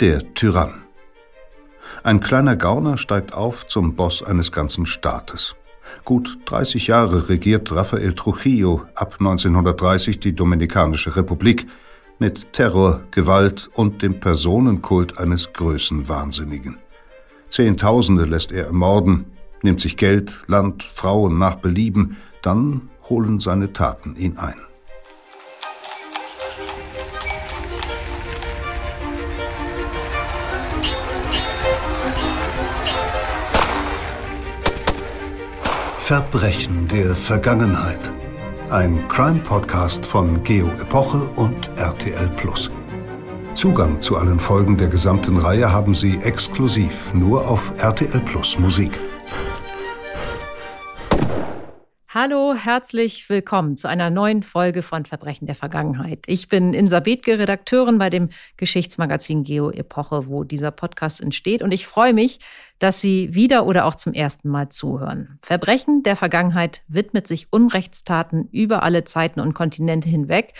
Der Tyrann. Ein kleiner Gauner steigt auf zum Boss eines ganzen Staates. Gut 30 Jahre regiert Rafael Trujillo ab 1930 die Dominikanische Republik mit Terror, Gewalt und dem Personenkult eines Größenwahnsinnigen. Zehntausende lässt er ermorden, nimmt sich Geld, Land, Frauen nach Belieben, dann holen seine Taten ihn ein. Verbrechen der Vergangenheit. Ein Crime-Podcast von Geo Epoche und RTL Plus. Zugang zu allen Folgen der gesamten Reihe haben Sie exklusiv nur auf RTL Plus Musik. Hallo, herzlich willkommen zu einer neuen Folge von Verbrechen der Vergangenheit. Ich bin Insa Bethke, Redakteurin bei dem Geschichtsmagazin Geo Epoche, wo dieser Podcast entsteht. Und ich freue mich, dass Sie wieder oder auch zum ersten Mal zuhören. Verbrechen der Vergangenheit widmet sich Unrechtstaten über alle Zeiten und Kontinente hinweg.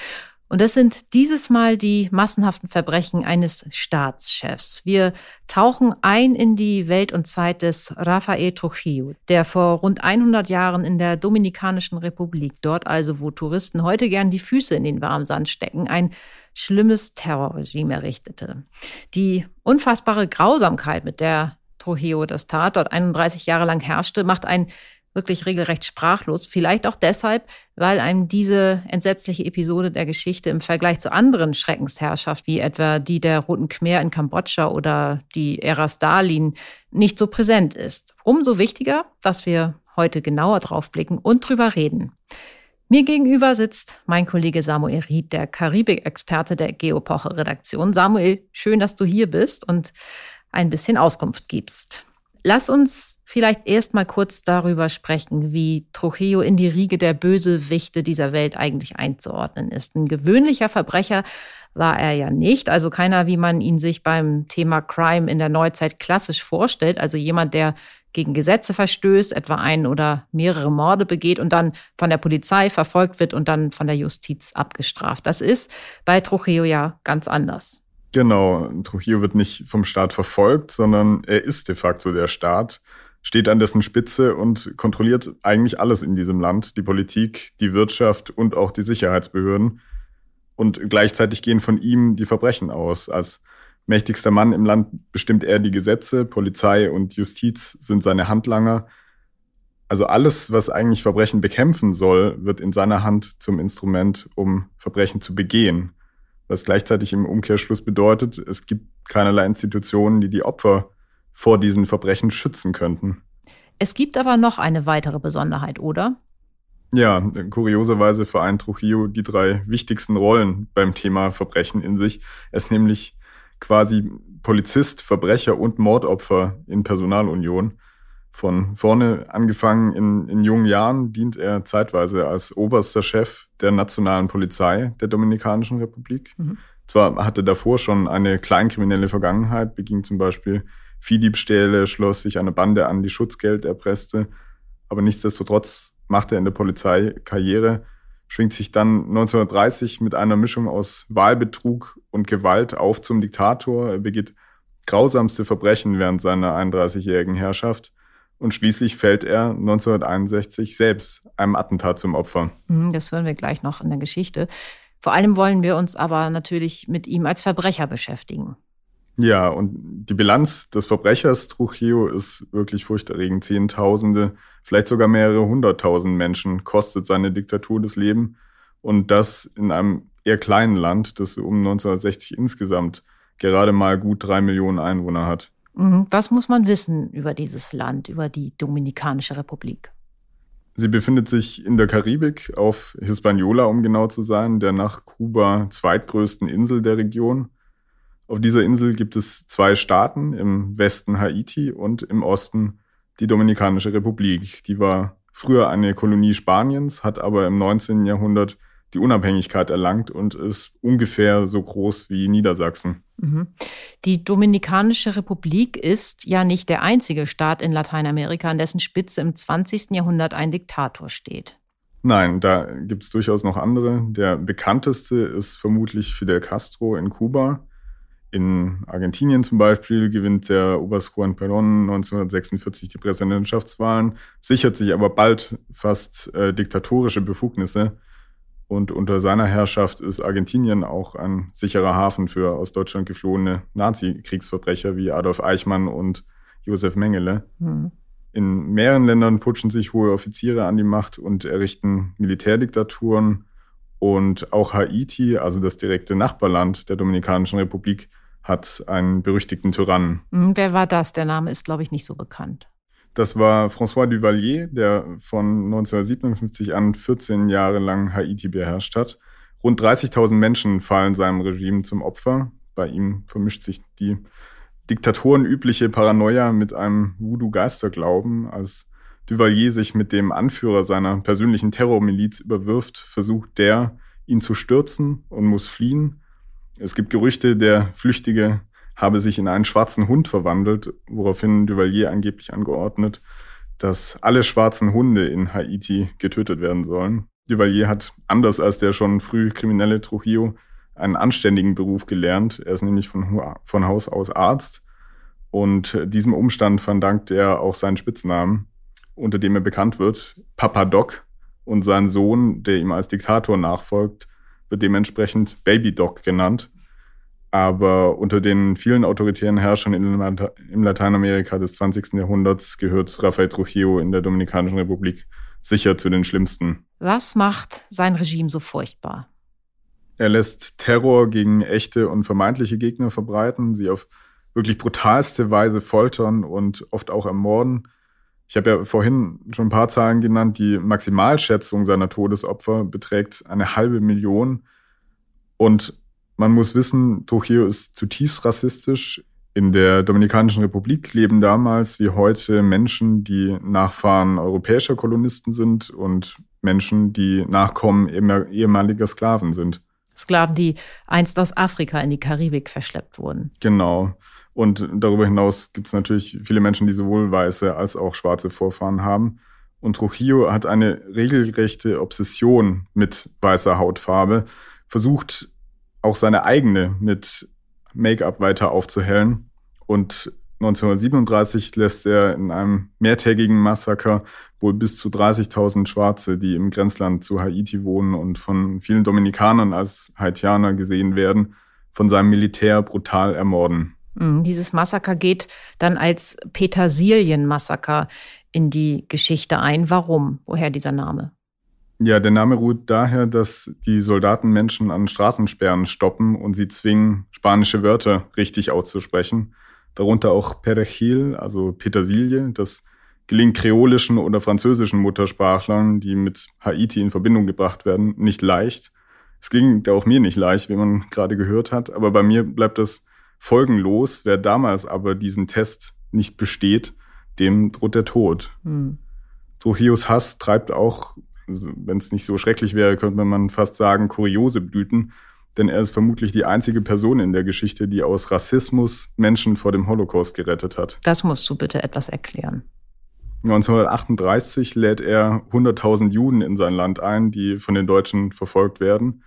Und das sind dieses Mal die massenhaften Verbrechen eines Staatschefs. Wir tauchen ein in die Welt und Zeit des Rafael Trujillo, der vor rund 100 Jahren in der Dominikanischen Republik, dort also, wo Touristen heute gern die Füße in den warmen Sand stecken, ein schlimmes Terrorregime errichtete. Die unfassbare Grausamkeit, mit der Trujillo das tat, dort 31 Jahre lang herrschte, macht ein wirklich regelrecht sprachlos. Vielleicht auch deshalb, weil einem diese entsetzliche Episode der Geschichte im Vergleich zu anderen Schreckensherrschaften, wie etwa die der Roten Khmer in Kambodscha oder die Ära Stalin, nicht so präsent ist. Umso wichtiger, dass wir heute genauer drauf blicken und drüber reden. Mir gegenüber sitzt mein Kollege Samuel Ried, der Karibik-Experte der Geopoche-Redaktion. Samuel, schön, dass du hier bist und ein bisschen Auskunft gibst. Lass uns vielleicht erst mal kurz darüber sprechen, wie Trujillo in die Riege der Bösewichte dieser Welt eigentlich einzuordnen ist. Ein gewöhnlicher Verbrecher war er ja nicht, also keiner, wie man ihn sich beim Thema Crime in der Neuzeit klassisch vorstellt, also jemand, der gegen Gesetze verstößt, etwa ein oder mehrere Morde begeht und dann von der Polizei verfolgt wird und dann von der Justiz abgestraft. Das ist bei Trujillo ja ganz anders. Genau, Trujillo wird nicht vom Staat verfolgt, sondern er ist de facto der Staat steht an dessen Spitze und kontrolliert eigentlich alles in diesem Land, die Politik, die Wirtschaft und auch die Sicherheitsbehörden. Und gleichzeitig gehen von ihm die Verbrechen aus. Als mächtigster Mann im Land bestimmt er die Gesetze, Polizei und Justiz sind seine Handlanger. Also alles, was eigentlich Verbrechen bekämpfen soll, wird in seiner Hand zum Instrument, um Verbrechen zu begehen. Was gleichzeitig im Umkehrschluss bedeutet, es gibt keinerlei Institutionen, die die Opfer vor diesen Verbrechen schützen könnten. Es gibt aber noch eine weitere Besonderheit, oder? Ja, kurioserweise vereint Trujillo die drei wichtigsten Rollen beim Thema Verbrechen in sich. Er ist nämlich quasi Polizist, Verbrecher und Mordopfer in Personalunion. Von vorne angefangen in, in jungen Jahren dient er zeitweise als oberster Chef der nationalen Polizei der Dominikanischen Republik. Mhm. Zwar hatte davor schon eine kleinkriminelle Vergangenheit, beging zum Beispiel Viehdiebstähle, schloss sich eine Bande an, die Schutzgeld erpresste. Aber nichtsdestotrotz machte er in der Polizei Karriere, schwingt sich dann 1930 mit einer Mischung aus Wahlbetrug und Gewalt auf zum Diktator. Er begeht grausamste Verbrechen während seiner 31-jährigen Herrschaft. Und schließlich fällt er 1961 selbst einem Attentat zum Opfer. Mhm, das hören wir gleich noch in der Geschichte. Vor allem wollen wir uns aber natürlich mit ihm als Verbrecher beschäftigen. Ja, und die Bilanz des Verbrechers Trujillo ist wirklich furchterregend. Zehntausende, vielleicht sogar mehrere hunderttausend Menschen kostet seine Diktatur das Leben. Und das in einem eher kleinen Land, das um 1960 insgesamt gerade mal gut drei Millionen Einwohner hat. Mhm. Was muss man wissen über dieses Land, über die Dominikanische Republik? Sie befindet sich in der Karibik auf Hispaniola, um genau zu sein, der nach Kuba zweitgrößten Insel der Region. Auf dieser Insel gibt es zwei Staaten, im Westen Haiti und im Osten die Dominikanische Republik. Die war früher eine Kolonie Spaniens, hat aber im 19. Jahrhundert die Unabhängigkeit erlangt und ist ungefähr so groß wie Niedersachsen. Mhm. Die Dominikanische Republik ist ja nicht der einzige Staat in Lateinamerika, an dessen Spitze im 20. Jahrhundert ein Diktator steht. Nein, da gibt es durchaus noch andere. Der bekannteste ist vermutlich Fidel Castro in Kuba. In Argentinien zum Beispiel gewinnt der Oberst Juan Perón 1946 die Präsidentschaftswahlen, sichert sich aber bald fast äh, diktatorische Befugnisse. Und unter seiner Herrschaft ist Argentinien auch ein sicherer Hafen für aus Deutschland geflohene Nazi-Kriegsverbrecher wie Adolf Eichmann und Josef Mengele. Mhm. In mehreren Ländern putschen sich hohe Offiziere an die Macht und errichten Militärdiktaturen. Und auch Haiti, also das direkte Nachbarland der Dominikanischen Republik, hat einen berüchtigten Tyrannen. Hm, wer war das? Der Name ist, glaube ich, nicht so bekannt. Das war François Duvalier, der von 1957 an 14 Jahre lang Haiti beherrscht hat. Rund 30.000 Menschen fallen seinem Regime zum Opfer. Bei ihm vermischt sich die diktatorenübliche Paranoia mit einem Voodoo-Geisterglauben. Als Duvalier sich mit dem Anführer seiner persönlichen Terrormiliz überwirft, versucht der, ihn zu stürzen und muss fliehen. Es gibt Gerüchte, der Flüchtige habe sich in einen schwarzen Hund verwandelt, woraufhin Duvalier angeblich angeordnet, dass alle schwarzen Hunde in Haiti getötet werden sollen. Duvalier hat, anders als der schon früh kriminelle Trujillo, einen anständigen Beruf gelernt. Er ist nämlich von, von Haus aus Arzt und diesem Umstand verdankt er auch seinen Spitznamen, unter dem er bekannt wird, Papa Doc. Und sein Sohn, der ihm als Diktator nachfolgt, wird dementsprechend Baby Doc genannt. Aber unter den vielen autoritären Herrschern in Lateinamerika des 20. Jahrhunderts gehört Rafael Trujillo in der Dominikanischen Republik sicher zu den schlimmsten. Was macht sein Regime so furchtbar? Er lässt Terror gegen echte und vermeintliche Gegner verbreiten, sie auf wirklich brutalste Weise foltern und oft auch ermorden. Ich habe ja vorhin schon ein paar Zahlen genannt. Die Maximalschätzung seiner Todesopfer beträgt eine halbe Million. Und man muss wissen, Trujillo ist zutiefst rassistisch. In der Dominikanischen Republik leben damals wie heute Menschen, die Nachfahren europäischer Kolonisten sind und Menschen, die Nachkommen ehemaliger Sklaven sind. Sklaven, die einst aus Afrika in die Karibik verschleppt wurden. Genau. Und darüber hinaus gibt es natürlich viele Menschen, die sowohl weiße als auch schwarze Vorfahren haben. Und Trujillo hat eine regelrechte Obsession mit weißer Hautfarbe, versucht auch seine eigene mit Make-up weiter aufzuhellen. Und 1937 lässt er in einem mehrtägigen Massaker wohl bis zu 30.000 Schwarze, die im Grenzland zu Haiti wohnen und von vielen Dominikanern als Haitianer gesehen werden, von seinem Militär brutal ermorden. Hm, dieses Massaker geht dann als Petersilien-Massaker in die Geschichte ein. Warum? Woher dieser Name? Ja, der Name ruht daher, dass die Soldaten Menschen an Straßensperren stoppen und sie zwingen, spanische Wörter richtig auszusprechen. Darunter auch Perejil, also Petersilie. Das gelingt kreolischen oder französischen Muttersprachlern, die mit Haiti in Verbindung gebracht werden, nicht leicht. Es gelingt auch mir nicht leicht, wie man gerade gehört hat, aber bei mir bleibt das folgenlos. Wer damals aber diesen Test nicht besteht, dem droht der Tod. Hm. Trujillos Hass treibt auch wenn es nicht so schrecklich wäre, könnte man fast sagen, kuriose Blüten. Denn er ist vermutlich die einzige Person in der Geschichte, die aus Rassismus Menschen vor dem Holocaust gerettet hat. Das musst du bitte etwas erklären. 1938 lädt er 100.000 Juden in sein Land ein, die von den Deutschen verfolgt werden.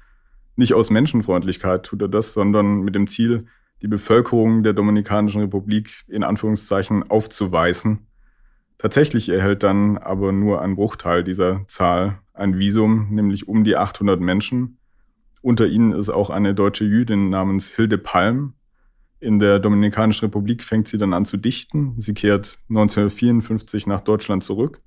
Nicht aus Menschenfreundlichkeit tut er das, sondern mit dem Ziel, die Bevölkerung der Dominikanischen Republik in Anführungszeichen aufzuweisen Tatsächlich erhält dann aber nur ein Bruchteil dieser Zahl ein Visum, nämlich um die 800 Menschen. Unter ihnen ist auch eine deutsche Jüdin namens Hilde Palm. In der Dominikanischen Republik fängt sie dann an zu dichten. Sie kehrt 1954 nach Deutschland zurück,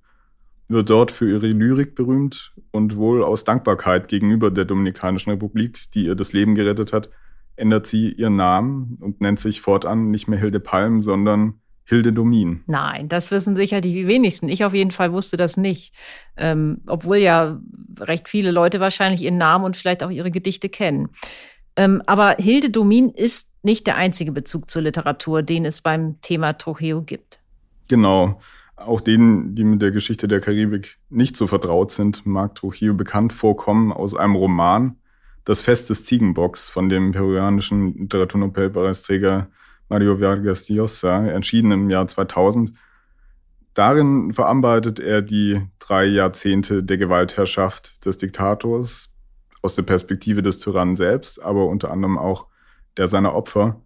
wird dort für ihre Lyrik berühmt und wohl aus Dankbarkeit gegenüber der Dominikanischen Republik, die ihr das Leben gerettet hat, ändert sie ihren Namen und nennt sich fortan nicht mehr Hilde Palm, sondern Hilde Domin. Nein, das wissen sicher die wenigsten. Ich auf jeden Fall wusste das nicht. Ähm, obwohl ja recht viele Leute wahrscheinlich ihren Namen und vielleicht auch ihre Gedichte kennen. Ähm, aber Hilde Domin ist nicht der einzige Bezug zur Literatur, den es beim Thema Trujillo gibt. Genau. Auch denen, die mit der Geschichte der Karibik nicht so vertraut sind, mag Trujillo bekannt vorkommen aus einem Roman, Das Fest des Ziegenbocks von dem peruanischen Literaturnobelpreisträger Mario Vargas Llosa, entschieden im Jahr 2000. Darin verarbeitet er die drei Jahrzehnte der Gewaltherrschaft des Diktators aus der Perspektive des Tyrannen selbst, aber unter anderem auch der seiner Opfer.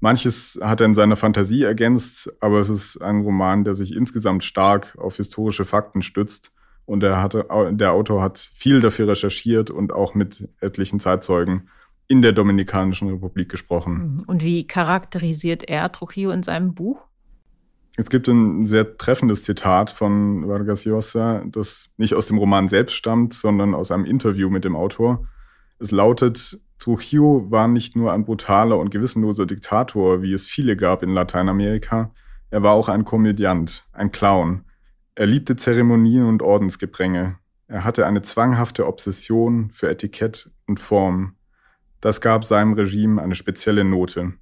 Manches hat er in seiner Fantasie ergänzt, aber es ist ein Roman, der sich insgesamt stark auf historische Fakten stützt. Und er hatte, der Autor hat viel dafür recherchiert und auch mit etlichen Zeitzeugen in der Dominikanischen Republik gesprochen. Mhm. Und wie charakterisiert er Trujillo in seinem Buch? Es gibt ein sehr treffendes Zitat von Vargas Llosa, das nicht aus dem Roman selbst stammt, sondern aus einem Interview mit dem Autor. Es lautet, Trujillo war nicht nur ein brutaler und gewissenloser Diktator, wie es viele gab in Lateinamerika, er war auch ein Komödiant, ein Clown. Er liebte Zeremonien und Ordensgepränge. Er hatte eine zwanghafte Obsession für Etikett und Form. Das gab seinem Regime eine spezielle Note.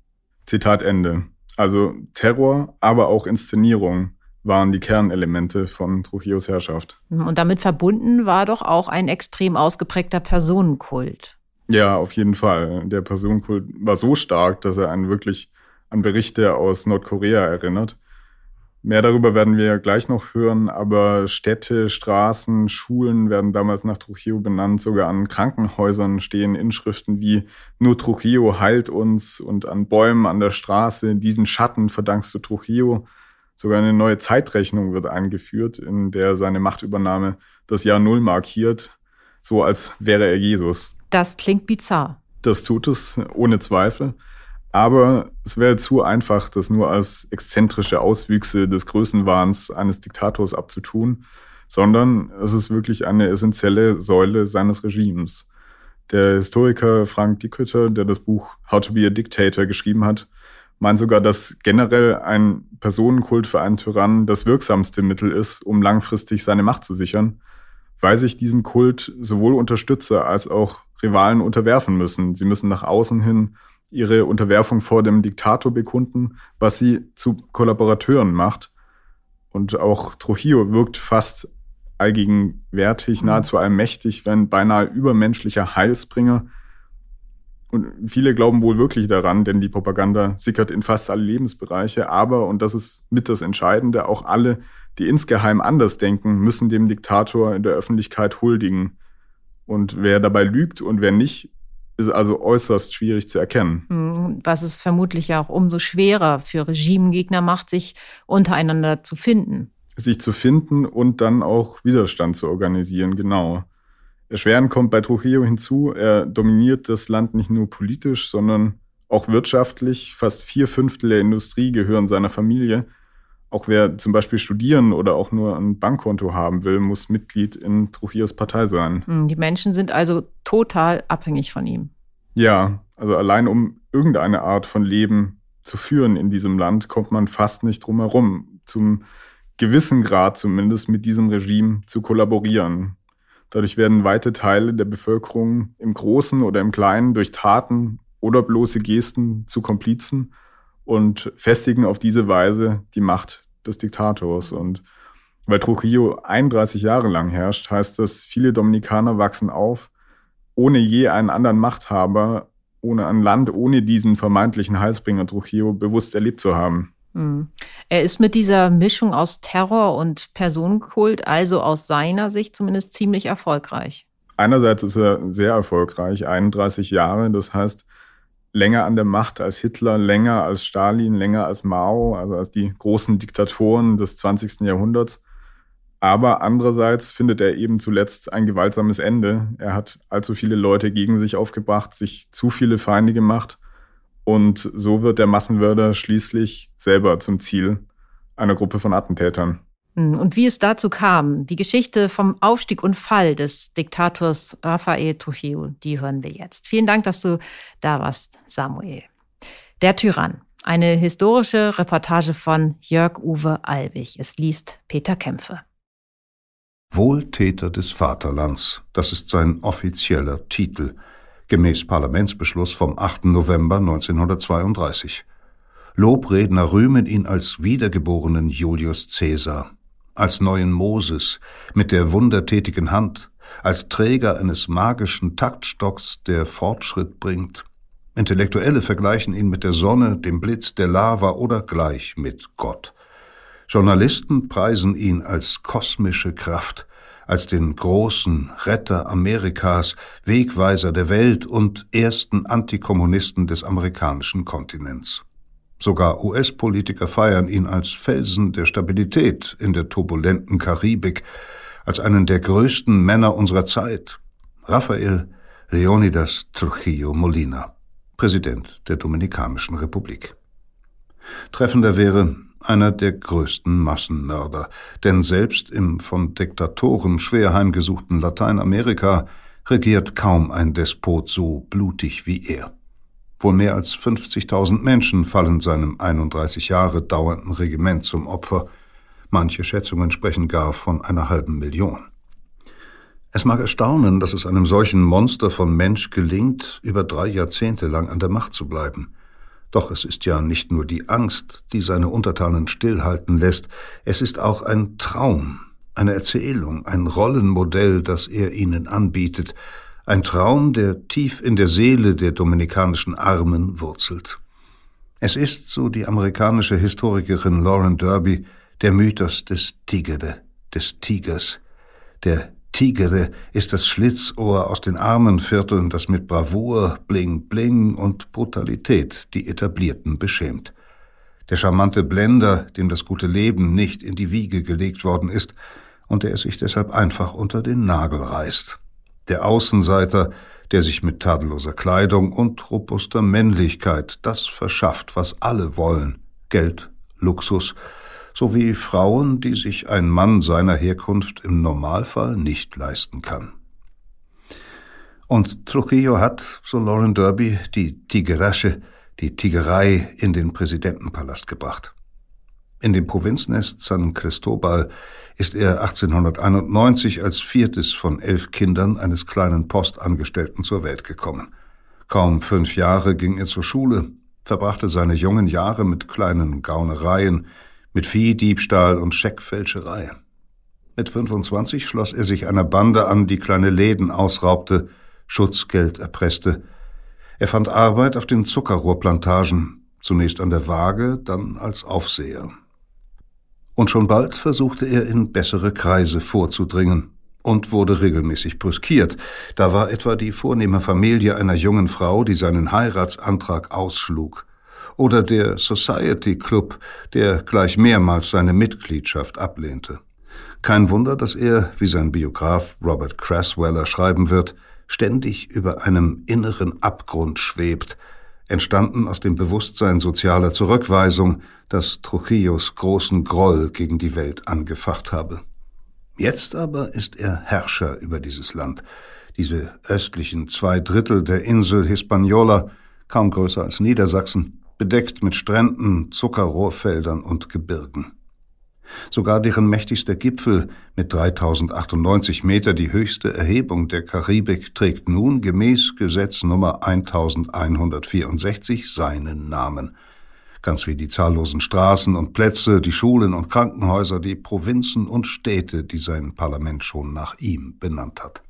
Zitat Ende. Also Terror, aber auch Inszenierung waren die Kernelemente von Trujillos Herrschaft. Und damit verbunden war doch auch ein extrem ausgeprägter Personenkult. Ja, auf jeden Fall. Der Personenkult war so stark, dass er einen wirklich an Berichte aus Nordkorea erinnert. Mehr darüber werden wir gleich noch hören, aber Städte, Straßen, Schulen werden damals nach Trujillo benannt. Sogar an Krankenhäusern stehen Inschriften wie Nur Trujillo heilt uns und an Bäumen an der Straße, diesen Schatten verdankst du Trujillo. Sogar eine neue Zeitrechnung wird eingeführt, in der seine Machtübernahme das Jahr Null markiert, so als wäre er Jesus. Das klingt bizarr. Das tut es, ohne Zweifel. Aber es wäre zu einfach, das nur als exzentrische Auswüchse des Größenwahns eines Diktators abzutun, sondern es ist wirklich eine essentielle Säule seines Regimes. Der Historiker Frank Dickhütter, der das Buch How to be a Dictator geschrieben hat, meint sogar, dass generell ein Personenkult für einen Tyrannen das wirksamste Mittel ist, um langfristig seine Macht zu sichern, weil sich diesem Kult sowohl Unterstützer als auch Rivalen unterwerfen müssen. Sie müssen nach außen hin ihre Unterwerfung vor dem Diktator bekunden, was sie zu Kollaborateuren macht. Und auch Trujillo wirkt fast allgegenwärtig, mhm. nahezu allmächtig, wenn beinahe übermenschlicher Heilsbringer. Und viele glauben wohl wirklich daran, denn die Propaganda sickert in fast alle Lebensbereiche. Aber, und das ist mit das Entscheidende, auch alle, die insgeheim anders denken, müssen dem Diktator in der Öffentlichkeit huldigen. Und wer dabei lügt und wer nicht, ist also äußerst schwierig zu erkennen. Hm, was es vermutlich auch umso schwerer für Regimegegner macht, sich untereinander zu finden. Sich zu finden und dann auch Widerstand zu organisieren, genau. Erschwerend kommt bei Trujillo hinzu, er dominiert das Land nicht nur politisch, sondern auch wirtschaftlich. Fast vier Fünftel der Industrie gehören seiner Familie. Auch wer zum Beispiel studieren oder auch nur ein Bankkonto haben will, muss Mitglied in Trujillos Partei sein. Hm, die Menschen sind also total abhängig von ihm. Ja, also allein um irgendeine Art von Leben zu führen in diesem Land, kommt man fast nicht drum herum, zum gewissen Grad zumindest mit diesem Regime zu kollaborieren. Dadurch werden weite Teile der Bevölkerung im Großen oder im Kleinen durch Taten oder bloße Gesten zu Komplizen und festigen auf diese Weise die Macht des Diktators. Und weil Trujillo 31 Jahre lang herrscht, heißt das, viele Dominikaner wachsen auf, ohne je einen anderen Machthaber, ohne ein Land, ohne diesen vermeintlichen Heilsbringer Trujillo bewusst erlebt zu haben. Hm. Er ist mit dieser Mischung aus Terror und Personenkult, also aus seiner Sicht zumindest ziemlich erfolgreich. Einerseits ist er sehr erfolgreich, 31 Jahre, das heißt, länger an der Macht als Hitler, länger als Stalin, länger als Mao, also als die großen Diktatoren des 20. Jahrhunderts. Aber andererseits findet er eben zuletzt ein gewaltsames Ende. Er hat allzu viele Leute gegen sich aufgebracht, sich zu viele Feinde gemacht. Und so wird der Massenmörder schließlich selber zum Ziel einer Gruppe von Attentätern. Hm, und wie es dazu kam, die Geschichte vom Aufstieg und Fall des Diktators Rafael Trujillo, die hören wir jetzt. Vielen Dank, dass du da warst, Samuel. Der Tyrann. Eine historische Reportage von Jörg-Uwe Albig. Es liest Peter Kämpfe. Wohltäter des Vaterlands, das ist sein offizieller Titel, gemäß Parlamentsbeschluss vom 8. November 1932. Lobredner rühmen ihn als wiedergeborenen Julius Caesar, als neuen Moses mit der wundertätigen Hand, als Träger eines magischen Taktstocks, der Fortschritt bringt. Intellektuelle vergleichen ihn mit der Sonne, dem Blitz, der Lava oder gleich mit Gott. Journalisten preisen ihn als kosmische Kraft, als den großen Retter Amerikas, Wegweiser der Welt und ersten Antikommunisten des amerikanischen Kontinents. Sogar US-Politiker feiern ihn als Felsen der Stabilität in der turbulenten Karibik, als einen der größten Männer unserer Zeit. Rafael Leonidas Trujillo Molina, Präsident der Dominikanischen Republik. Treffender wäre einer der größten Massenmörder, denn selbst im von Diktatoren schwer heimgesuchten Lateinamerika regiert kaum ein Despot so blutig wie er. Wohl mehr als 50.000 Menschen fallen seinem 31 Jahre dauernden Regiment zum Opfer. Manche Schätzungen sprechen gar von einer halben Million. Es mag erstaunen, dass es einem solchen Monster von Mensch gelingt, über drei Jahrzehnte lang an der Macht zu bleiben. Doch es ist ja nicht nur die Angst, die seine Untertanen stillhalten lässt, es ist auch ein Traum, eine Erzählung, ein Rollenmodell, das er ihnen anbietet, ein Traum, der tief in der Seele der dominikanischen Armen wurzelt. Es ist, so die amerikanische Historikerin Lauren Derby, der Mythos des Tigere, des Tigers. Der Tigere ist das Schlitzohr aus den armen Vierteln, das mit Bravour, Bling Bling und Brutalität die Etablierten beschämt. Der charmante Blender, dem das gute Leben nicht in die Wiege gelegt worden ist und der es sich deshalb einfach unter den Nagel reißt. Der Außenseiter, der sich mit tadelloser Kleidung und robuster Männlichkeit das verschafft, was alle wollen, Geld, Luxus sowie Frauen, die sich ein Mann seiner Herkunft im Normalfall nicht leisten kann. Und Trujillo hat, so Lauren Derby, die Tigerasche, die Tigerei in den Präsidentenpalast gebracht. In dem Provinznest San Cristobal ist er 1891 als viertes von elf Kindern eines kleinen Postangestellten zur Welt gekommen. Kaum fünf Jahre ging er zur Schule, verbrachte seine jungen Jahre mit kleinen Gaunereien, mit Viehdiebstahl und Scheckfälscherei. Mit 25 schloss er sich einer Bande an, die kleine Läden ausraubte, Schutzgeld erpresste. Er fand Arbeit auf den Zuckerrohrplantagen, zunächst an der Waage, dann als Aufseher. Und schon bald versuchte er in bessere Kreise vorzudringen und wurde regelmäßig brüskiert. Da war etwa die vornehme Familie einer jungen Frau, die seinen Heiratsantrag ausschlug oder der Society Club, der gleich mehrmals seine Mitgliedschaft ablehnte. Kein Wunder, dass er, wie sein Biograf Robert Crasweller schreiben wird, ständig über einem inneren Abgrund schwebt, entstanden aus dem Bewusstsein sozialer Zurückweisung, das Trujillos großen Groll gegen die Welt angefacht habe. Jetzt aber ist er Herrscher über dieses Land, diese östlichen zwei Drittel der Insel Hispaniola, kaum größer als Niedersachsen, bedeckt mit Stränden, Zuckerrohrfeldern und Gebirgen. Sogar deren mächtigster Gipfel mit 3098 Meter die höchste Erhebung der Karibik trägt nun gemäß Gesetz Nummer 1164 seinen Namen. Ganz wie die zahllosen Straßen und Plätze, die Schulen und Krankenhäuser, die Provinzen und Städte, die sein Parlament schon nach ihm benannt hat.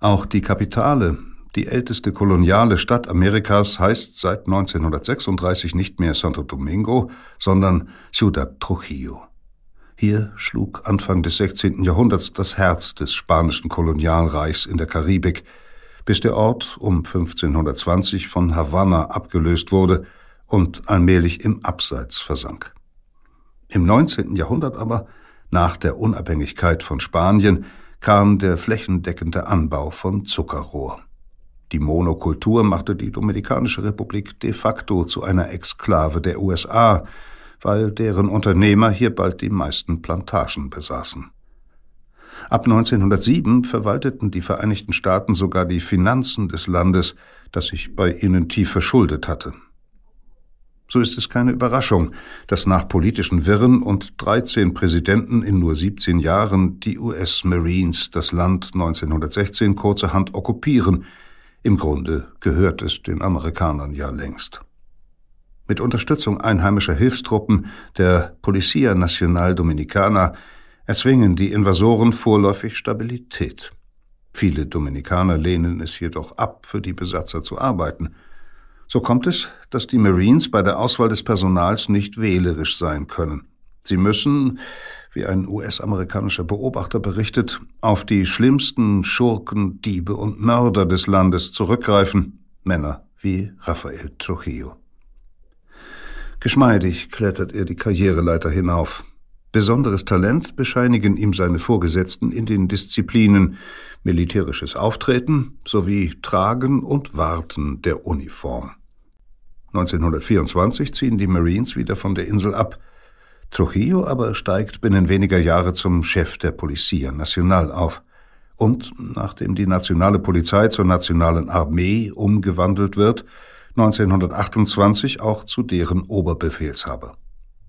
Auch die Kapitale, die älteste koloniale Stadt Amerikas heißt seit 1936 nicht mehr Santo Domingo, sondern Ciudad Trujillo. Hier schlug Anfang des 16. Jahrhunderts das Herz des spanischen Kolonialreichs in der Karibik, bis der Ort um 1520 von Havanna abgelöst wurde und allmählich im Abseits versank. Im 19. Jahrhundert aber, nach der Unabhängigkeit von Spanien, kam der flächendeckende Anbau von Zuckerrohr. Die Monokultur machte die Dominikanische Republik de facto zu einer Exklave der USA, weil deren Unternehmer hier bald die meisten Plantagen besaßen. Ab 1907 verwalteten die Vereinigten Staaten sogar die Finanzen des Landes, das sich bei ihnen tief verschuldet hatte. So ist es keine Überraschung, dass nach politischen Wirren und 13 Präsidenten in nur 17 Jahren die US Marines das Land 1916 kurzerhand okkupieren, im Grunde gehört es den Amerikanern ja längst. Mit Unterstützung einheimischer Hilfstruppen der Policia Nacional Dominicana erzwingen die Invasoren vorläufig Stabilität. Viele Dominikaner lehnen es jedoch ab, für die Besatzer zu arbeiten. So kommt es, dass die Marines bei der Auswahl des Personals nicht wählerisch sein können. Sie müssen, wie ein US-amerikanischer Beobachter berichtet, auf die schlimmsten Schurken, Diebe und Mörder des Landes zurückgreifen, Männer wie Rafael Trujillo. Geschmeidig klettert er die Karriereleiter hinauf. Besonderes Talent bescheinigen ihm seine Vorgesetzten in den Disziplinen militärisches Auftreten sowie Tragen und Warten der Uniform. 1924 ziehen die Marines wieder von der Insel ab. Trujillo aber steigt binnen weniger Jahre zum Chef der Policia Nacional auf und, nachdem die nationale Polizei zur nationalen Armee umgewandelt wird, 1928 auch zu deren Oberbefehlshaber.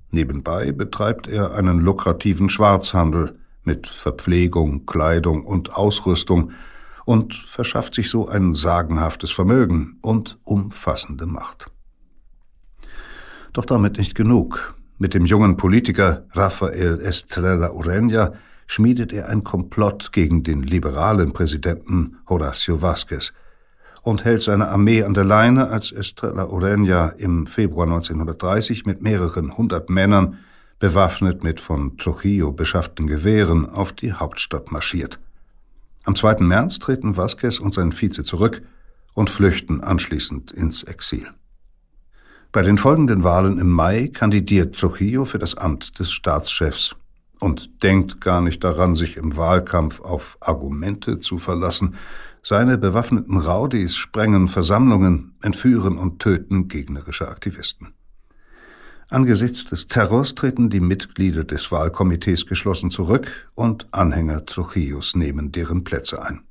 Nebenbei betreibt er einen lukrativen Schwarzhandel mit Verpflegung, Kleidung und Ausrüstung und verschafft sich so ein sagenhaftes Vermögen und umfassende Macht. Doch damit nicht genug. Mit dem jungen Politiker Rafael Estrella Ureña schmiedet er ein Komplott gegen den liberalen Präsidenten Horacio Vázquez – und hält seine Armee an der Leine, als Estrella Ureña im Februar 1930 mit mehreren hundert Männern, bewaffnet mit von Trujillo beschafften Gewehren, auf die Hauptstadt marschiert. Am 2. März treten Vasquez und sein Vize zurück und flüchten anschließend ins Exil. Bei den folgenden Wahlen im Mai kandidiert Trujillo für das Amt des Staatschefs und denkt gar nicht daran, sich im Wahlkampf auf Argumente zu verlassen, seine bewaffneten Raudis sprengen Versammlungen, entführen und töten gegnerische Aktivisten. Angesichts des Terrors treten die Mitglieder des Wahlkomitees geschlossen zurück und Anhänger Trujillos nehmen deren Plätze ein.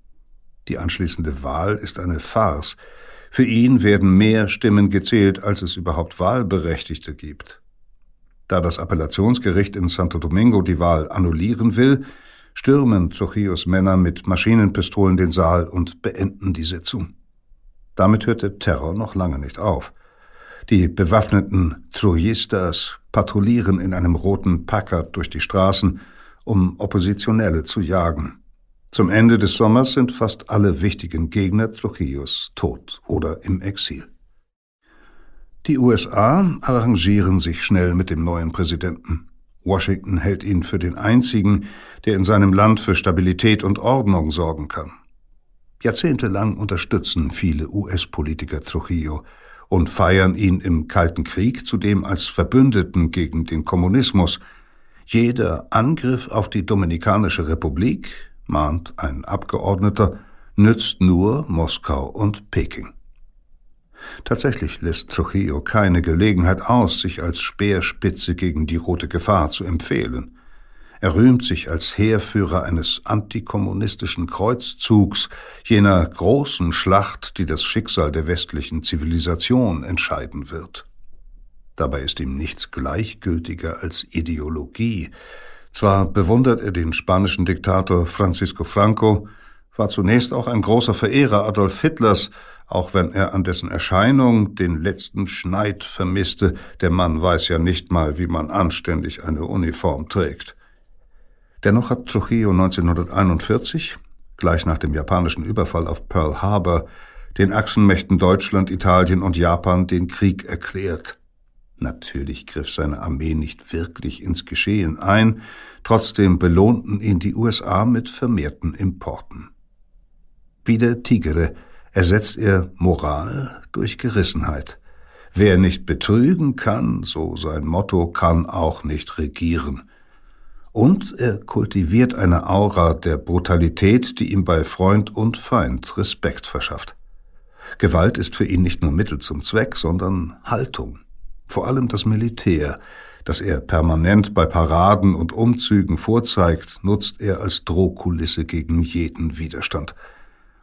Die anschließende Wahl ist eine Farce. Für ihn werden mehr Stimmen gezählt, als es überhaupt Wahlberechtigte gibt. Da das Appellationsgericht in Santo Domingo die Wahl annullieren will, stürmen Trujillos Männer mit Maschinenpistolen den Saal und beenden die Sitzung. Damit hört der Terror noch lange nicht auf. Die bewaffneten Trujistas patrouillieren in einem roten Packard durch die Straßen, um Oppositionelle zu jagen. Zum Ende des Sommers sind fast alle wichtigen Gegner Trujillos tot oder im Exil. Die USA arrangieren sich schnell mit dem neuen Präsidenten. Washington hält ihn für den einzigen, der in seinem Land für Stabilität und Ordnung sorgen kann. Jahrzehntelang unterstützen viele US-Politiker Trujillo und feiern ihn im Kalten Krieg zudem als Verbündeten gegen den Kommunismus. Jeder Angriff auf die Dominikanische Republik, mahnt ein Abgeordneter, nützt nur Moskau und Peking. Tatsächlich lässt Trujillo keine Gelegenheit aus, sich als Speerspitze gegen die rote Gefahr zu empfehlen. Er rühmt sich als Heerführer eines antikommunistischen Kreuzzugs, jener großen Schlacht, die das Schicksal der westlichen Zivilisation entscheiden wird. Dabei ist ihm nichts gleichgültiger als Ideologie. Zwar bewundert er den spanischen Diktator Francisco Franco, war zunächst auch ein großer Verehrer Adolf Hitlers, auch wenn er an dessen Erscheinung den letzten Schneid vermisste, der Mann weiß ja nicht mal, wie man anständig eine Uniform trägt. Dennoch hat Trujillo 1941, gleich nach dem japanischen Überfall auf Pearl Harbor, den Achsenmächten Deutschland, Italien und Japan den Krieg erklärt. Natürlich griff seine Armee nicht wirklich ins Geschehen ein, trotzdem belohnten ihn die USA mit vermehrten Importen. Wie der Tigere ersetzt er Moral durch Gerissenheit. Wer nicht betrügen kann, so sein Motto, kann auch nicht regieren. Und er kultiviert eine Aura der Brutalität, die ihm bei Freund und Feind Respekt verschafft. Gewalt ist für ihn nicht nur Mittel zum Zweck, sondern Haltung. Vor allem das Militär, das er permanent bei Paraden und Umzügen vorzeigt, nutzt er als Drohkulisse gegen jeden Widerstand –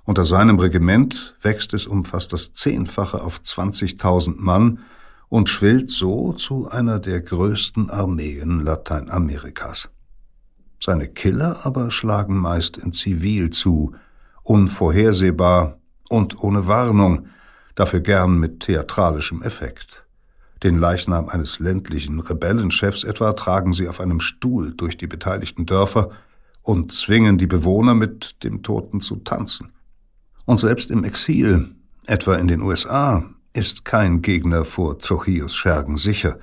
unter seinem Regiment wächst es um fast das Zehnfache auf 20.000 Mann und schwillt so zu einer der größten Armeen Lateinamerikas. Seine Killer aber schlagen meist in Zivil zu, unvorhersehbar und ohne Warnung, dafür gern mit theatralischem Effekt. Den Leichnam eines ländlichen Rebellenchefs etwa tragen sie auf einem Stuhl durch die beteiligten Dörfer und zwingen die Bewohner mit dem Toten zu tanzen. Und selbst im Exil, etwa in den USA, ist kein Gegner vor Trujillos Schergen sicher.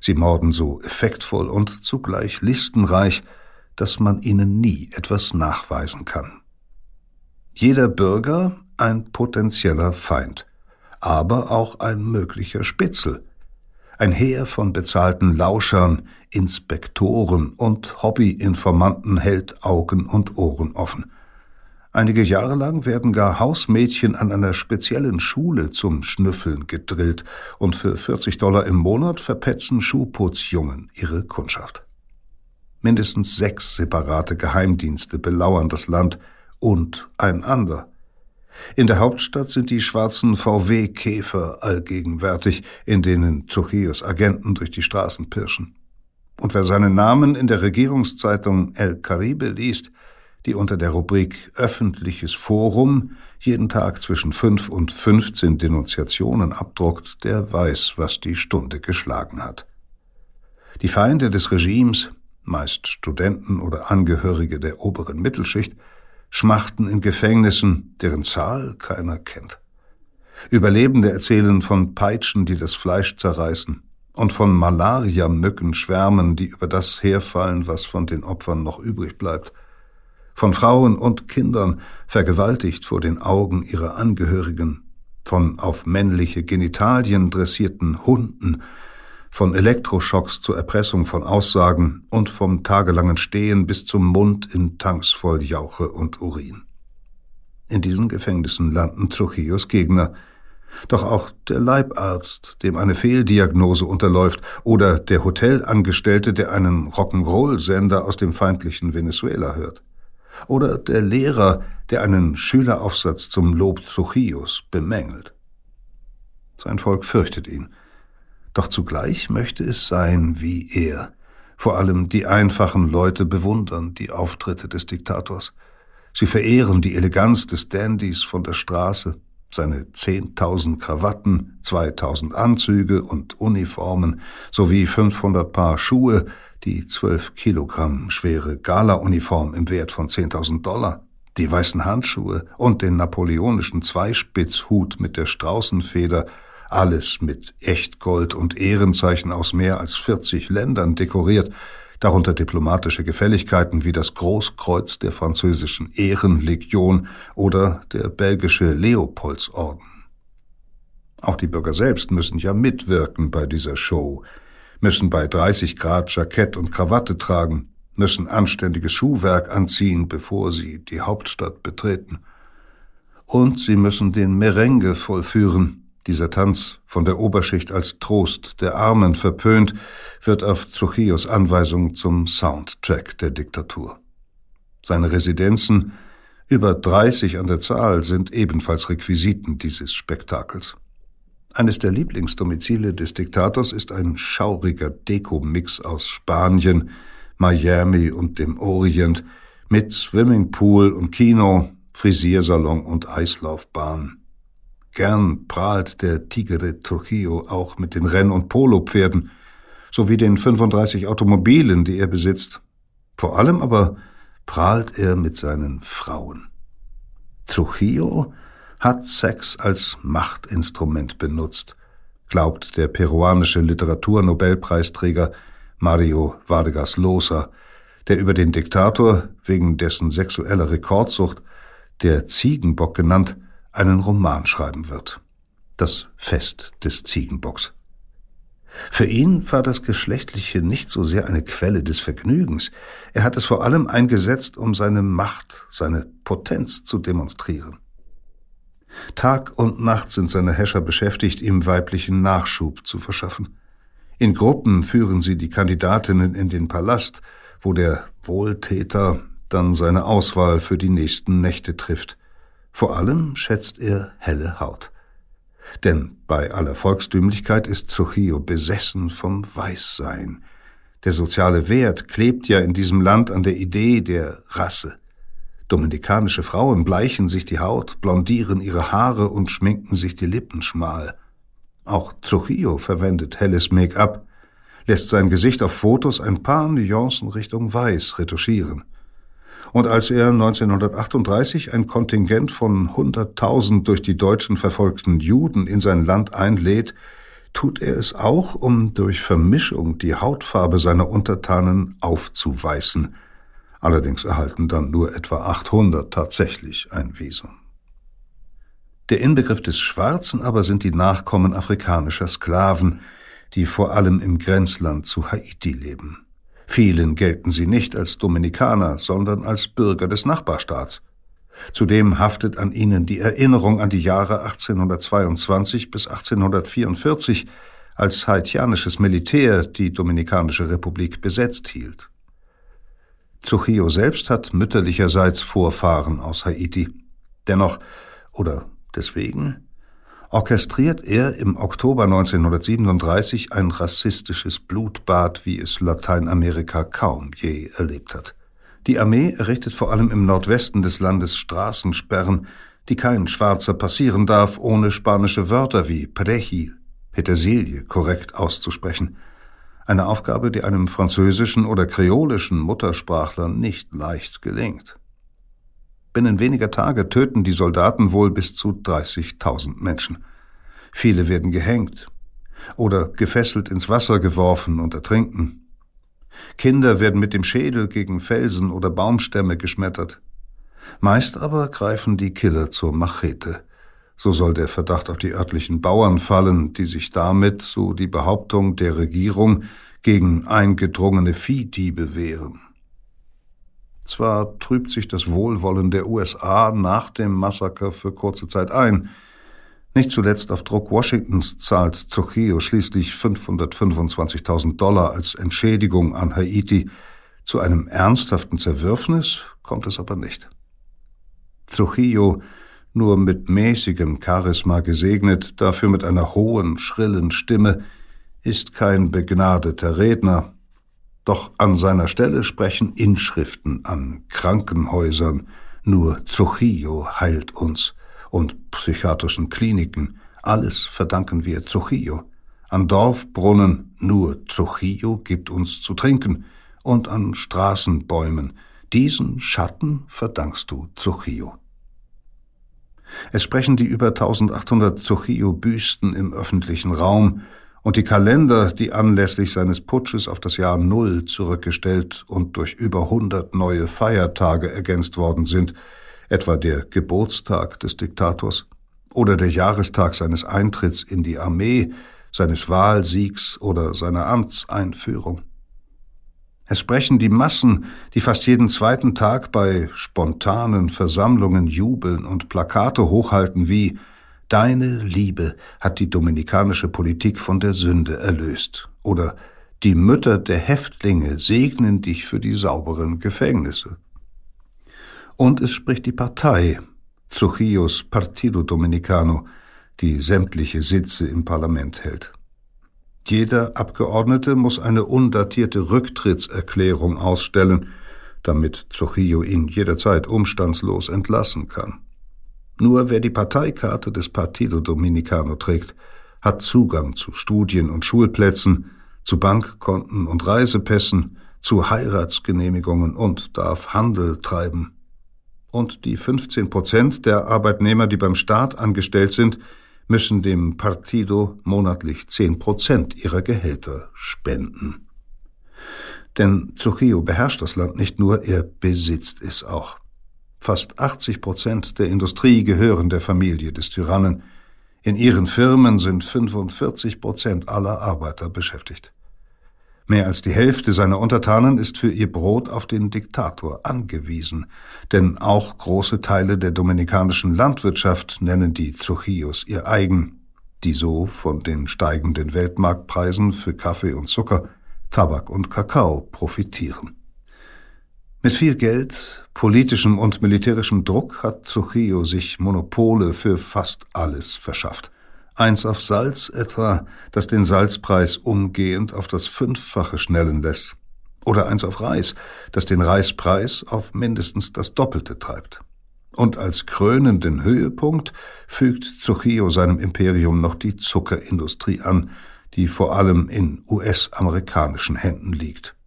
Sie morden so effektvoll und zugleich listenreich, dass man ihnen nie etwas nachweisen kann. Jeder Bürger ein potenzieller Feind, aber auch ein möglicher Spitzel. Ein Heer von bezahlten Lauschern, Inspektoren und Hobbyinformanten hält Augen und Ohren offen. Einige Jahre lang werden gar Hausmädchen an einer speziellen Schule zum Schnüffeln gedrillt und für 40 Dollar im Monat verpetzen Schuhputzjungen ihre Kundschaft. Mindestens sechs separate Geheimdienste belauern das Land und einander. In der Hauptstadt sind die schwarzen VW-Käfer allgegenwärtig, in denen Trujillos Agenten durch die Straßen pirschen. Und wer seinen Namen in der Regierungszeitung El Caribe liest, die unter der Rubrik Öffentliches Forum jeden Tag zwischen fünf und fünfzehn Denunziationen abdruckt, der weiß, was die Stunde geschlagen hat. Die Feinde des Regimes, meist Studenten oder Angehörige der oberen Mittelschicht, schmachten in Gefängnissen, deren Zahl keiner kennt. Überlebende erzählen von Peitschen, die das Fleisch zerreißen, und von Malaria-Mückenschwärmen, die über das herfallen, was von den Opfern noch übrig bleibt, von Frauen und Kindern, vergewaltigt vor den Augen ihrer Angehörigen, von auf männliche Genitalien dressierten Hunden, von Elektroschocks zur Erpressung von Aussagen und vom tagelangen Stehen bis zum Mund in Tanks voll Jauche und Urin. In diesen Gefängnissen landen Trujillos Gegner, doch auch der Leibarzt, dem eine Fehldiagnose unterläuft, oder der Hotelangestellte, der einen Rock'n'Roll-Sender aus dem feindlichen Venezuela hört. Oder der Lehrer, der einen Schüleraufsatz zum Lob Trujillos bemängelt. Sein Volk fürchtet ihn – doch zugleich möchte es sein wie er. Vor allem die einfachen Leute bewundern die Auftritte des Diktators. Sie verehren die Eleganz des Dandys von der Straße, seine zehntausend Krawatten, zweitausend Anzüge und Uniformen sowie fünfhundert Paar Schuhe, die zwölf Kilogramm schwere Gala-Uniform im Wert von zehntausend Dollar, die weißen Handschuhe und den napoleonischen Zweispitzhut mit der Straußenfeder alles mit Echtgold und Ehrenzeichen aus mehr als 40 Ländern dekoriert, darunter diplomatische Gefälligkeiten wie das Großkreuz der französischen Ehrenlegion oder der belgische Leopoldsorden. Auch die Bürger selbst müssen ja mitwirken bei dieser Show, müssen bei 30 Grad Jackett und Krawatte tragen, müssen anständiges Schuhwerk anziehen, bevor sie die Hauptstadt betreten. Und sie müssen den Merengue vollführen, dieser Tanz, von der Oberschicht als Trost der Armen verpönt, wird auf Trujillos Anweisung zum Soundtrack der Diktatur. Seine Residenzen, über 30 an der Zahl, sind ebenfalls Requisiten dieses Spektakels. Eines der Lieblingsdomizile des Diktators ist ein schauriger Dekomix aus Spanien, Miami und dem Orient mit Swimmingpool und Kino, Frisiersalon und Eislaufbahn. Gern prahlt der Tigre Trujillo auch mit den Renn- und Polopferden sowie den 35 Automobilen, die er besitzt. Vor allem aber prahlt er mit seinen Frauen. Trujillo hat Sex als Machtinstrument benutzt, glaubt der peruanische Literaturnobelpreisträger Mario Vargas Llosa, der über den Diktator wegen dessen sexueller Rekordsucht, der Ziegenbock genannt, einen Roman schreiben wird. Das Fest des Ziegenbocks. Für ihn war das Geschlechtliche nicht so sehr eine Quelle des Vergnügens, er hat es vor allem eingesetzt, um seine Macht, seine Potenz zu demonstrieren. Tag und Nacht sind seine Häscher beschäftigt, ihm weiblichen Nachschub zu verschaffen. In Gruppen führen sie die Kandidatinnen in den Palast, wo der Wohltäter dann seine Auswahl für die nächsten Nächte trifft. Vor allem schätzt er helle Haut. Denn bei aller Volkstümlichkeit ist Trujillo besessen vom Weißsein. Der soziale Wert klebt ja in diesem Land an der Idee der Rasse. Dominikanische Frauen bleichen sich die Haut, blondieren ihre Haare und schminken sich die Lippen schmal. Auch Trujillo verwendet helles Make-up, lässt sein Gesicht auf Fotos ein paar Nuancen Richtung Weiß retuschieren. Und als er 1938 ein Kontingent von 100.000 durch die Deutschen verfolgten Juden in sein Land einlädt, tut er es auch, um durch Vermischung die Hautfarbe seiner Untertanen aufzuweißen. Allerdings erhalten dann nur etwa 800 tatsächlich ein Visum. Der Inbegriff des Schwarzen aber sind die Nachkommen afrikanischer Sklaven, die vor allem im Grenzland zu Haiti leben. Vielen gelten sie nicht als Dominikaner, sondern als Bürger des Nachbarstaats. Zudem haftet an ihnen die Erinnerung an die Jahre 1822 bis 1844, als haitianisches Militär die Dominikanische Republik besetzt hielt. Trujillo selbst hat mütterlicherseits Vorfahren aus Haiti. Dennoch, oder deswegen, orchestriert er im Oktober 1937 ein rassistisches Blutbad, wie es Lateinamerika kaum je erlebt hat. Die Armee errichtet vor allem im Nordwesten des Landes Straßensperren, die kein Schwarzer passieren darf, ohne spanische Wörter wie Perejil, Petersilie, korrekt auszusprechen. Eine Aufgabe, die einem französischen oder kreolischen Muttersprachler nicht leicht gelingt. Binnen weniger Tage töten die Soldaten wohl bis zu 30.000 Menschen. Viele werden gehängt oder gefesselt ins Wasser geworfen und ertrinken. Kinder werden mit dem Schädel gegen Felsen oder Baumstämme geschmettert. Meist aber greifen die Killer zur Machete. So soll der Verdacht auf die örtlichen Bauern fallen, die sich damit, so die Behauptung der Regierung, gegen eingedrungene Viehdiebe wehren. Zwar trübt sich das Wohlwollen der USA nach dem Massaker für kurze Zeit ein. Nicht zuletzt auf Druck Washingtons zahlt Trujillo schließlich 525.000 Dollar als Entschädigung an Haiti. Zu einem ernsthaften Zerwürfnis kommt es aber nicht. Trujillo, nur mit mäßigem Charisma gesegnet, dafür mit einer hohen, schrillen Stimme, ist kein begnadeter Redner, doch an seiner Stelle sprechen Inschriften an Krankenhäusern, nur Trujillo heilt uns. Und psychiatrischen Kliniken, alles verdanken wir Trujillo. An Dorfbrunnen, nur Trujillo gibt uns zu trinken. Und an Straßenbäumen, diesen Schatten verdankst du Trujillo. Es sprechen die über 1800 Trujillo-Büsten im öffentlichen Raum und die Kalender, die anlässlich seines Putsches auf das Jahr Null zurückgestellt und durch über 100 neue Feiertage ergänzt worden sind, etwa der Geburtstag des Diktators oder der Jahrestag seines Eintritts in die Armee, seines Wahlsiegs oder seiner Amtseinführung. Es sprechen die Massen, die fast jeden zweiten Tag bei spontanen Versammlungen jubeln und Plakate hochhalten wie Deine Liebe hat die dominikanische Politik von der Sünde erlöst. Oder die Mütter der Häftlinge segnen dich für die sauberen Gefängnisse. Und es spricht die Partei, Trujillos Partido Dominicano, die sämtliche Sitze im Parlament hält. Jeder Abgeordnete muss eine undatierte Rücktrittserklärung ausstellen, damit Trujillo ihn jederzeit umstandslos entlassen kann. Nur wer die Parteikarte des Partido Dominicano trägt, hat Zugang zu Studien- und Schulplätzen, zu Bankkonten und Reisepässen, zu Heiratsgenehmigungen und darf Handel treiben. Und die 15 Prozent der Arbeitnehmer, die beim Staat angestellt sind, müssen dem Partido monatlich 10 Prozent ihrer Gehälter spenden. Denn Trujillo beherrscht das Land nicht nur, er besitzt es auch. Fast 80 Prozent der Industrie gehören der Familie des Tyrannen. In ihren Firmen sind 45 Prozent aller Arbeiter beschäftigt. Mehr als die Hälfte seiner Untertanen ist für ihr Brot auf den Diktator angewiesen, denn auch große Teile der dominikanischen Landwirtschaft nennen die Trujillos ihr eigen, die so von den steigenden Weltmarktpreisen für Kaffee und Zucker, Tabak und Kakao profitieren. Mit viel Geld, politischem und militärischem Druck hat Trujillo sich Monopole für fast alles verschafft. Eins auf Salz etwa, das den Salzpreis umgehend auf das Fünffache schnellen lässt. Oder eins auf Reis, das den Reispreis auf mindestens das Doppelte treibt. Und als krönenden Höhepunkt fügt Trujillo seinem Imperium noch die Zuckerindustrie an, die vor allem in US-amerikanischen Händen liegt.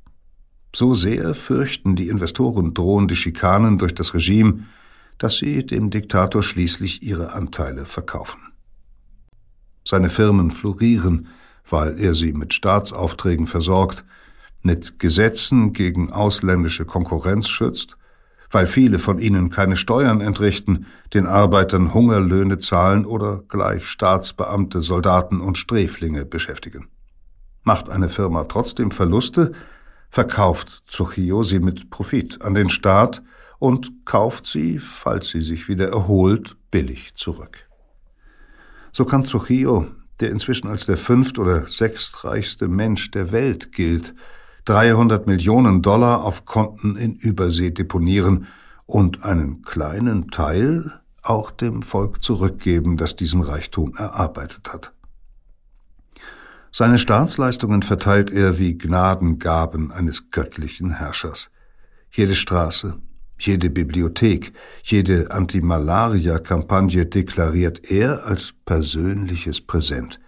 So sehr fürchten die Investoren drohende Schikanen durch das Regime, dass sie dem Diktator schließlich ihre Anteile verkaufen. Seine Firmen florieren, weil er sie mit Staatsaufträgen versorgt, mit Gesetzen gegen ausländische Konkurrenz schützt, weil viele von ihnen keine Steuern entrichten, den Arbeitern Hungerlöhne zahlen oder gleich Staatsbeamte, Soldaten und Sträflinge beschäftigen. Macht eine Firma trotzdem Verluste, verkauft Trujillo sie mit Profit an den Staat und kauft sie, falls sie sich wieder erholt, billig zurück. So kann Trujillo, der inzwischen als der fünft- oder sechstreichste Mensch der Welt gilt, 300 Millionen Dollar auf Konten in Übersee deponieren und einen kleinen Teil auch dem Volk zurückgeben, das diesen Reichtum erarbeitet hat. Seine Staatsleistungen verteilt er wie Gnadengaben eines göttlichen Herrschers. Jede Straße, jede Bibliothek, jede Anti-Malaria-Kampagne deklariert er als persönliches Präsent.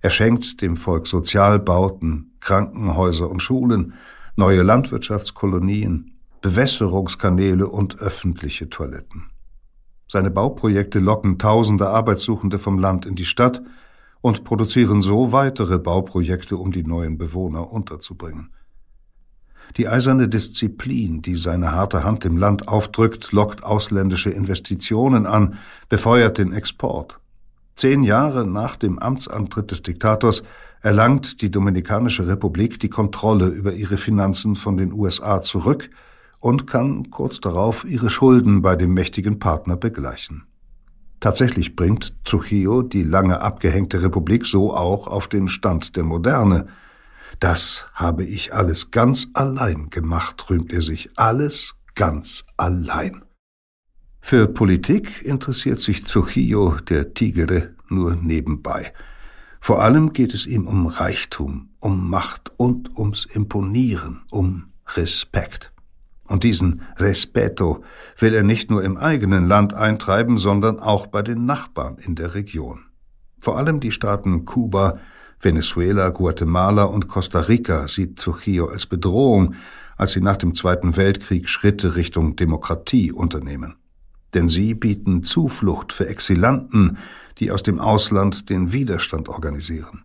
Er schenkt dem Volk Sozialbauten, Krankenhäuser und Schulen, neue Landwirtschaftskolonien, Bewässerungskanäle und öffentliche Toiletten. Seine Bauprojekte locken tausende Arbeitssuchende vom Land in die Stadt und produzieren so weitere Bauprojekte, um die neuen Bewohner unterzubringen. Die eiserne Disziplin, die seine harte Hand dem Land aufdrückt, lockt ausländische Investitionen an, befeuert den Export. Zehn Jahre nach dem Amtsantritt des Diktators erlangt die Dominikanische Republik die Kontrolle über ihre Finanzen von den USA zurück und kann kurz darauf ihre Schulden bei dem mächtigen Partner begleichen. Tatsächlich bringt Trujillo die lange abgehängte Republik so auch auf den Stand der Moderne. Das habe ich alles ganz allein gemacht, rühmt er sich. Alles ganz allein. Für Politik interessiert sich Trujillo, der Tigere, nur nebenbei. Vor allem geht es ihm um Reichtum, um Macht und ums Imponieren, um Respekt. Und diesen Respeto will er nicht nur im eigenen Land eintreiben, sondern auch bei den Nachbarn in der Region. Vor allem die Staaten Kuba, Venezuela, Guatemala und Costa Rica sieht Trujillo als Bedrohung, als sie nach dem Zweiten Weltkrieg Schritte Richtung Demokratie unternehmen. Denn sie bieten Zuflucht für Exilanten, die aus dem Ausland den Widerstand organisieren.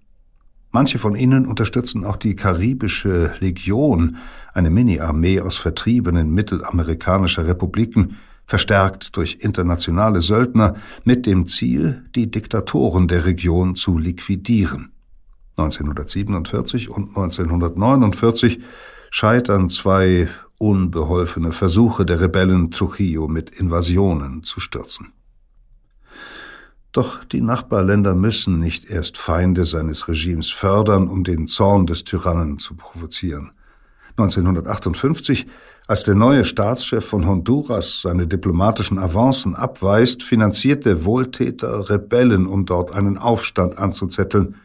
Manche von ihnen unterstützen auch die Karibische Legion, eine Mini-Armee aus Vertriebenen mittelamerikanischer Republiken, verstärkt durch internationale Söldner, mit dem Ziel, die Diktatoren der Region zu liquidieren. 1947 und 1949 scheitern zwei unbeholfene Versuche der Rebellen Trujillo mit Invasionen zu stürzen. Doch die Nachbarländer müssen nicht erst Feinde seines Regimes fördern, um den Zorn des Tyrannen zu provozieren. 1958, als der neue Staatschef von Honduras seine diplomatischen Avancen abweist, finanziert der Wohltäter Rebellen, um dort einen Aufstand anzuzetteln,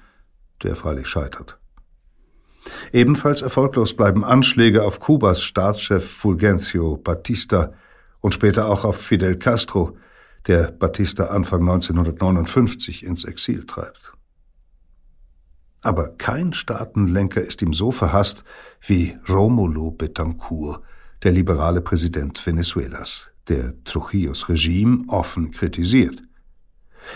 der freilich scheitert. Ebenfalls erfolglos bleiben Anschläge auf Kubas Staatschef Fulgencio Batista und später auch auf Fidel Castro, der Batista Anfang 1959 ins Exil treibt. Aber kein Staatenlenker ist ihm so verhasst wie Romulo Betancourt, der liberale Präsident Venezuelas, der Trujillos Regime offen kritisiert.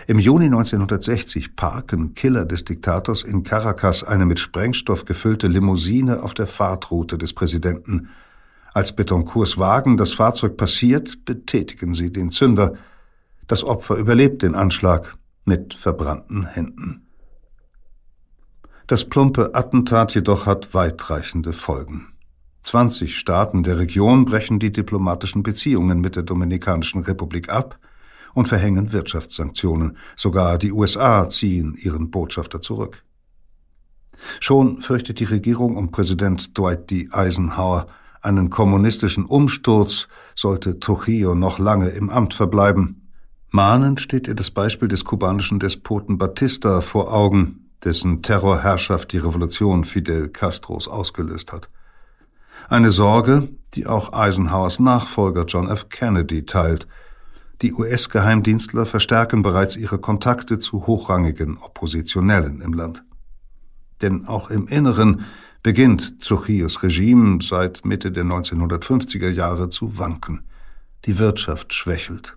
Im Juni 1960 parken Killer des Diktators in Caracas eine mit Sprengstoff gefüllte Limousine auf der Fahrtroute des Präsidenten. Als Betancourts Wagen das Fahrzeug passiert, betätigen sie den Zünder. Das Opfer überlebt den Anschlag mit verbrannten Händen. Das plumpe Attentat jedoch hat weitreichende Folgen. 20 Staaten der Region brechen die diplomatischen Beziehungen mit der Dominikanischen Republik ab und verhängen Wirtschaftssanktionen. Sogar die USA ziehen ihren Botschafter zurück. Schon fürchtet die Regierung um Präsident Dwight D. Eisenhower einen kommunistischen Umsturz, sollte Trujillo noch lange im Amt verbleiben. Mahnend steht ihr das Beispiel des kubanischen Despoten Batista vor Augen, dessen Terrorherrschaft die Revolution Fidel Castros ausgelöst hat. Eine Sorge, die auch Eisenhowers Nachfolger John F. Kennedy teilt. Die US-Geheimdienstler verstärken bereits ihre Kontakte zu hochrangigen Oppositionellen im Land. Denn auch im Inneren beginnt Trujillos Regime seit Mitte der 1950er Jahre zu wanken. Die Wirtschaft schwächelt.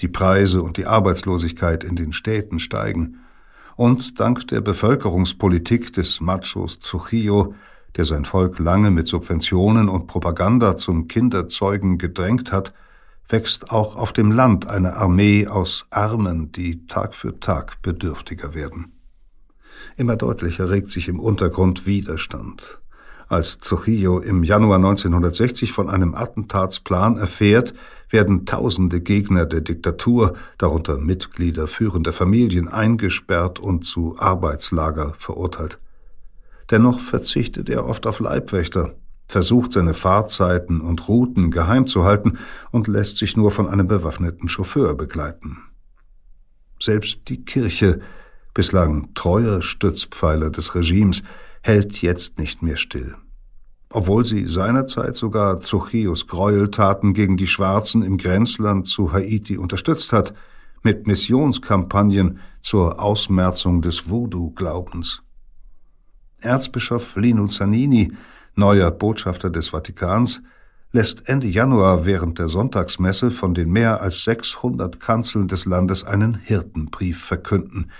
Die Preise und die Arbeitslosigkeit in den Städten steigen und dank der Bevölkerungspolitik des Machos Trujillo, der sein Volk lange mit Subventionen und Propaganda zum Kinderzeugen gedrängt hat, wächst auch auf dem Land eine Armee aus Armen, die Tag für Tag bedürftiger werden. Immer deutlicher regt sich im Untergrund Widerstand. Als Trujillo im Januar 1960 von einem Attentatsplan erfährt, werden tausende Gegner der Diktatur, darunter Mitglieder führender Familien, eingesperrt und zu Arbeitslager verurteilt. Dennoch verzichtet er oft auf Leibwächter, versucht seine Fahrzeiten und Routen geheim zu halten und lässt sich nur von einem bewaffneten Chauffeur begleiten. Selbst die Kirche, bislang treuer Stützpfeiler des Regimes, hält jetzt nicht mehr still. Obwohl sie seinerzeit sogar Trujillos Gräueltaten gegen die Schwarzen im Grenzland zu Haiti unterstützt hat, mit Missionskampagnen zur Ausmerzung des Voodoo-Glaubens. Erzbischof Lino Zanini, neuer Botschafter des Vatikans, lässt Ende Januar während der Sonntagsmesse von den mehr als 600 Kanzeln des Landes einen Hirtenbrief verkünden.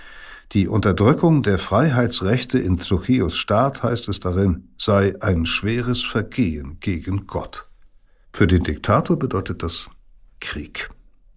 Die Unterdrückung der Freiheitsrechte in Trujillos Staat, heißt es darin, sei ein schweres Vergehen gegen Gott. Für den Diktator bedeutet das Krieg.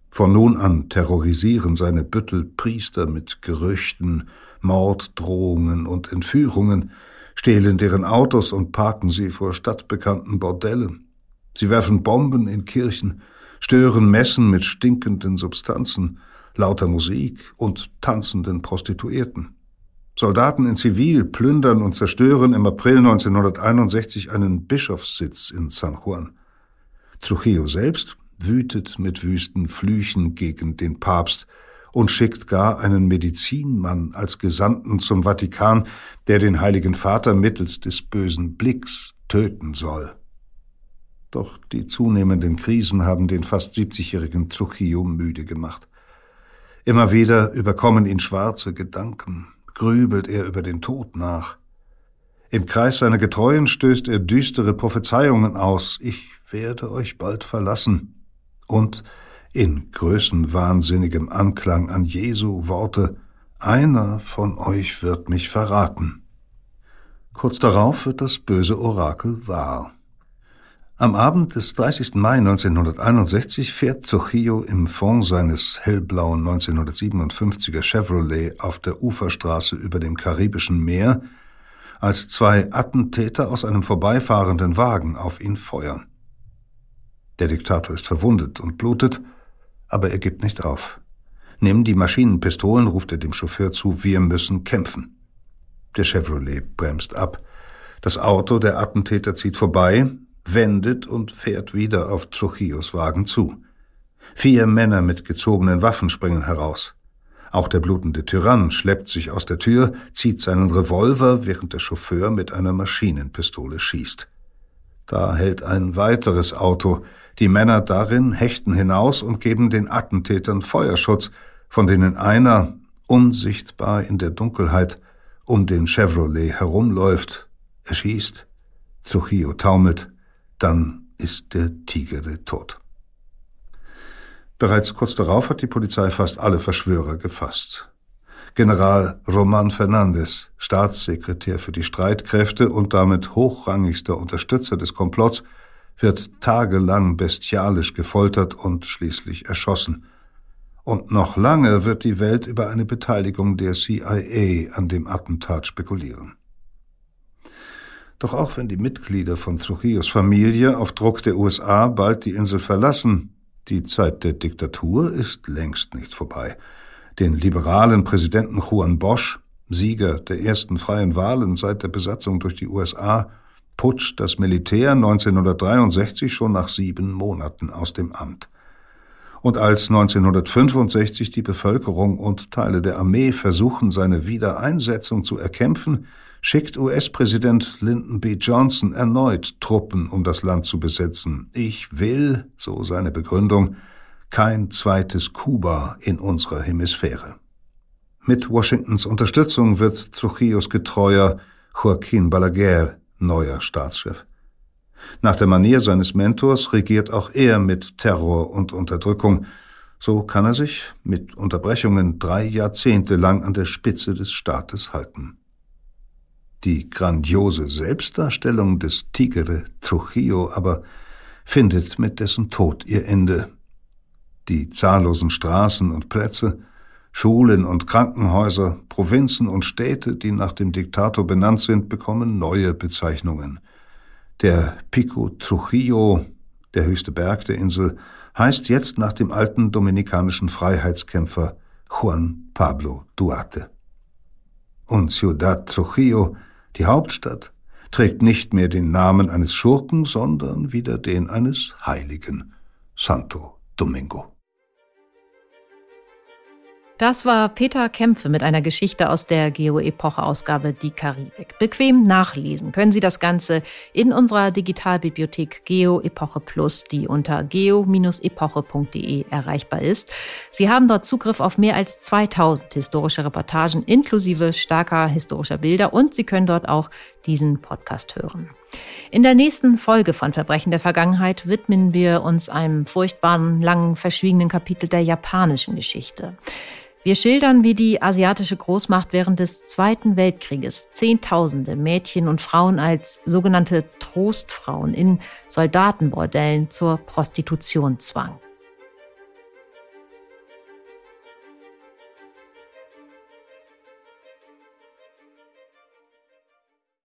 Von nun an terrorisieren seine Büttel Priester mit Gerüchten, Morddrohungen und Entführungen, stehlen deren Autos und parken sie vor stadtbekannten Bordellen. Sie werfen Bomben in Kirchen, stören Messen mit stinkenden Substanzen, lauter Musik und tanzenden Prostituierten. Soldaten in Zivil plündern und zerstören im April 1961 einen Bischofssitz in San Juan. Trujillo selbst wütet mit wüsten Flüchen gegen den Papst und schickt gar einen Medizinmann als Gesandten zum Vatikan, der den Heiligen Vater mittels des bösen Blicks töten soll. Doch die zunehmenden Krisen haben den fast 70-jährigen Trujillo müde gemacht. Immer wieder überkommen ihn schwarze Gedanken, grübelt er über den Tod nach. Im Kreis seiner Getreuen stößt er düstere Prophezeiungen aus. Ich werde euch bald verlassen. Und in größenwahnsinnigem Anklang an Jesu Worte, einer von euch wird mich verraten. Kurz darauf wird das böse Orakel wahr. Am Abend des 30. Mai 1961 fährt Trujillo im Fond seines hellblauen 1957er Chevrolet auf der Uferstraße über dem Karibischen Meer, als zwei Attentäter aus einem vorbeifahrenden Wagen auf ihn feuern. Der Diktator ist verwundet und blutet, aber er gibt nicht auf. Nimm die Maschinenpistolen, ruft er dem Chauffeur zu, wir müssen kämpfen. Der Chevrolet bremst ab. Das Auto der Attentäter zieht vorbei, wendet und fährt wieder auf Trujillos Wagen zu. Vier Männer mit gezogenen Waffen springen heraus. Auch der blutende Tyrann schleppt sich aus der Tür, zieht seinen Revolver, während der Chauffeur mit einer Maschinenpistole schießt. Da hält ein weiteres Auto. Die Männer darin hechten hinaus und geben den Attentätern Feuerschutz, von denen einer, unsichtbar in der Dunkelheit, um den Chevrolet herumläuft. Er schießt. Trujillo taumelt dann ist der Tigere tot. Bereits kurz darauf hat die Polizei fast alle Verschwörer gefasst. General Roman Fernandez, Staatssekretär für die Streitkräfte und damit hochrangigster Unterstützer des Komplotts, wird tagelang bestialisch gefoltert und schließlich erschossen. Und noch lange wird die Welt über eine Beteiligung der CIA an dem Attentat spekulieren. Doch auch wenn die Mitglieder von Trujillos Familie auf Druck der USA bald die Insel verlassen, die Zeit der Diktatur ist längst nicht vorbei. Den liberalen Präsidenten Juan Bosch, Sieger der ersten freien Wahlen seit der Besatzung durch die USA, putscht das Militär 1963 schon nach sieben Monaten aus dem Amt. Und als 1965 die Bevölkerung und Teile der Armee versuchen, seine Wiedereinsetzung zu erkämpfen, schickt US-Präsident Lyndon B. Johnson erneut Truppen, um das Land zu besetzen. Ich will, so seine Begründung, kein zweites Kuba in unserer Hemisphäre. Mit Washingtons Unterstützung wird Trujillos Getreuer Joaquin Balaguer neuer Staatschef. Nach der Manier seines Mentors regiert auch er mit Terror und Unterdrückung. So kann er sich mit Unterbrechungen drei Jahrzehnte lang an der Spitze des Staates halten. Die grandiose Selbstdarstellung des Tigre Trujillo aber findet mit dessen Tod ihr Ende. Die zahllosen Straßen und Plätze, Schulen und Krankenhäuser, Provinzen und Städte, die nach dem Diktator benannt sind, bekommen neue Bezeichnungen. Der Pico Trujillo, der höchste Berg der Insel, heißt jetzt nach dem alten dominikanischen Freiheitskämpfer Juan Pablo Duarte. Und Ciudad Trujillo, die Hauptstadt, trägt nicht mehr den Namen eines Schurken, sondern wieder den eines Heiligen, Santo Domingo. Das war Peter Kämpfe mit einer Geschichte aus der Geo-Epoche-Ausgabe Die Karibik. Bequem nachlesen können Sie das Ganze in unserer Digitalbibliothek Geo-Epoche Plus, die unter geo-epoche.de erreichbar ist. Sie haben dort Zugriff auf mehr als 2000 historische Reportagen inklusive starker historischer Bilder und Sie können dort auch diesen Podcast hören. In der nächsten Folge von Verbrechen der Vergangenheit widmen wir uns einem furchtbaren, langen, verschwiegenen Kapitel der japanischen Geschichte. Wir schildern, wie die asiatische Großmacht während des Zweiten Weltkrieges Zehntausende Mädchen und Frauen als sogenannte Trostfrauen in Soldatenbordellen zur Prostitution zwang.